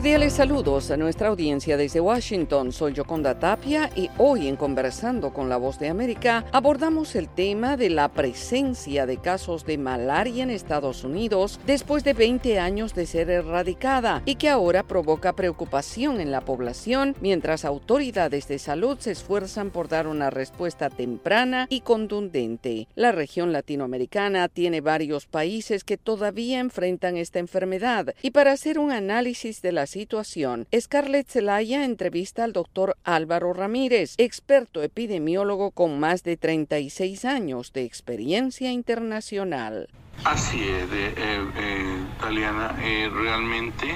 Cordiales saludos a nuestra audiencia desde Washington. Soy Yoconda Tapia y hoy en Conversando con la Voz de América abordamos el tema de la presencia de casos de malaria en Estados Unidos después de 20 años de ser erradicada y que ahora provoca preocupación en la población mientras autoridades de salud se esfuerzan por dar una respuesta temprana y contundente. La región latinoamericana tiene varios países que todavía enfrentan esta enfermedad y para hacer un análisis de la situación, Scarlett Zelaya entrevista al doctor Álvaro Ramírez, experto epidemiólogo con más de 36 años de experiencia internacional. Así es, eh, eh, Taliana, eh, realmente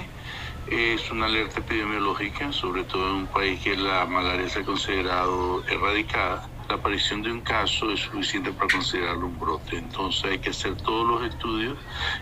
es una alerta epidemiológica, sobre todo en un país que la malaria se ha considerado erradicada la aparición de un caso es suficiente para considerarlo un brote. Entonces hay que hacer todos los estudios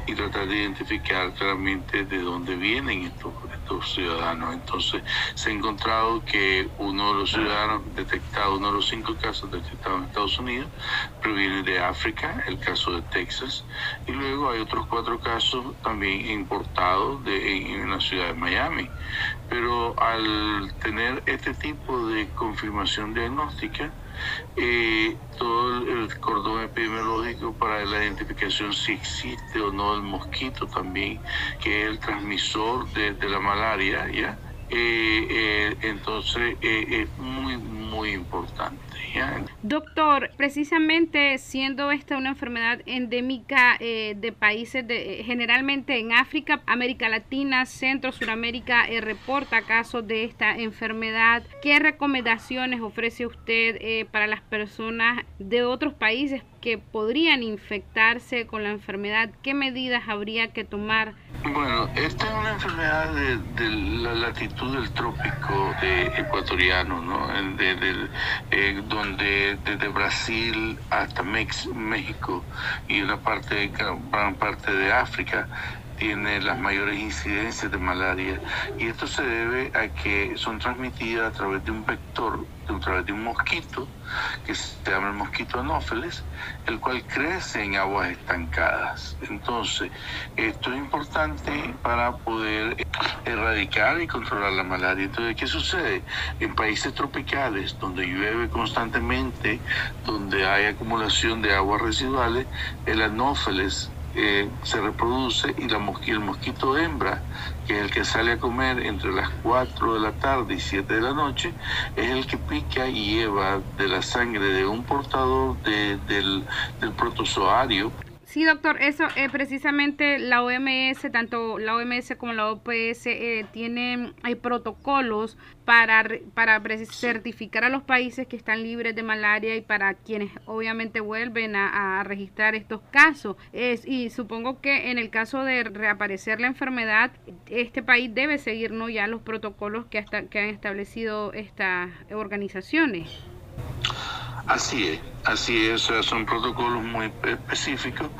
y tratar de identificar claramente de dónde vienen estos, estos ciudadanos. Entonces se ha encontrado que uno de los ciudadanos detectados, uno de los cinco casos detectados en Estados Unidos, proviene de África, el caso de Texas, y luego hay otros cuatro casos también importados de, en, en la ciudad de Miami. Pero al tener este tipo de confirmación diagnóstica, eh, todo el cordón epidemiológico para la identificación si existe o no el mosquito también, que es el transmisor de, la malaria, ¿ya? Eh, eh, entonces es muy, muy importante. Doctor, precisamente siendo esta una enfermedad endémica eh, de países de, eh, generalmente en África, América Latina, Centro, Suramérica, eh, reporta casos de esta enfermedad. ¿Qué recomendaciones ofrece usted para las personas de otros países que podrían infectarse con la enfermedad? ¿Qué medidas habría que tomar? Bueno, esta es una enfermedad de, la latitud del trópico ecuatoriano, ¿no? donde desde Brasil hasta México y una parte, gran parte de África tiene las mayores incidencias de malaria y esto se debe a que son transmitidas a través de un vector, a través de un mosquito que se llama el mosquito anófeles, el cual crece en aguas estancadas. Entonces, esto es importante para poder erradicar y controlar la malaria. Entonces, ¿qué sucede? En países tropicales, donde llueve constantemente, donde hay acumulación de aguas residuales, el anófeles eh, se reproduce y, la el mosquito hembra, que es el que sale a comer entre las 4 de la tarde y 7 de la noche, es el que pica y lleva de la sangre de un portador del, del protozoario Sí, doctor, eso es precisamente la OMS, tanto la OMS como la OPS eh, tienen hay protocolos para, para certificar a los países que están libres de malaria y para quienes obviamente vuelven a, registrar estos casos. Es, y supongo que en el caso de reaparecer la enfermedad, este país debe seguir ¿no? ya los protocolos que, hasta, que han establecido estas organizaciones. Así es, así es, son protocolos muy específicos,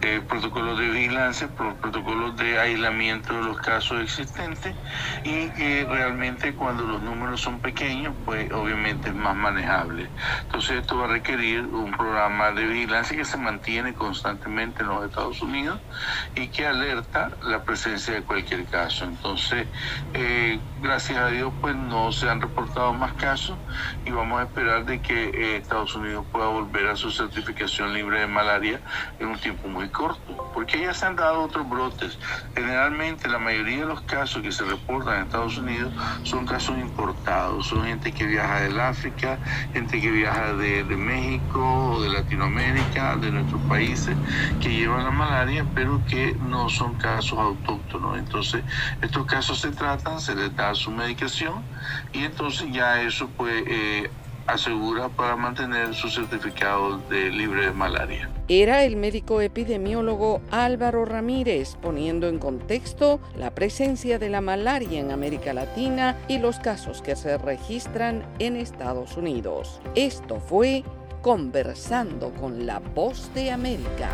eh, protocolos de vigilancia, protocolos de aislamiento de los casos existentes y que realmente cuando los números son pequeños, pues obviamente es más manejable. Entonces esto va a requerir un programa de vigilancia que se mantiene constantemente en los Estados Unidos y que alerta la presencia de cualquier caso. Entonces, eh, gracias a Dios, pues no se han reportado más casos y vamos a esperar de que eh, Estados Unidos pueda volver a su certificación libre de malaria en un tiempo muy corto, porque ya se han dado otros brotes. Generalmente la mayoría de los casos que se reportan en Estados Unidos son casos importados, son gente que viaja del África, gente que viaja de, de México de Latinoamérica, de nuestros países, que llevan la malaria, pero que no son casos autóctonos. Entonces, estos casos se tratan, se les da su medicación y entonces ya eso puede... Eh, asegura para mantener su certificado de libre de malaria. Era el médico epidemiólogo Álvaro Ramírez poniendo en contexto la presencia de la malaria en América Latina y los casos que se registran en Estados Unidos. Esto fue Conversando con la Voz de América.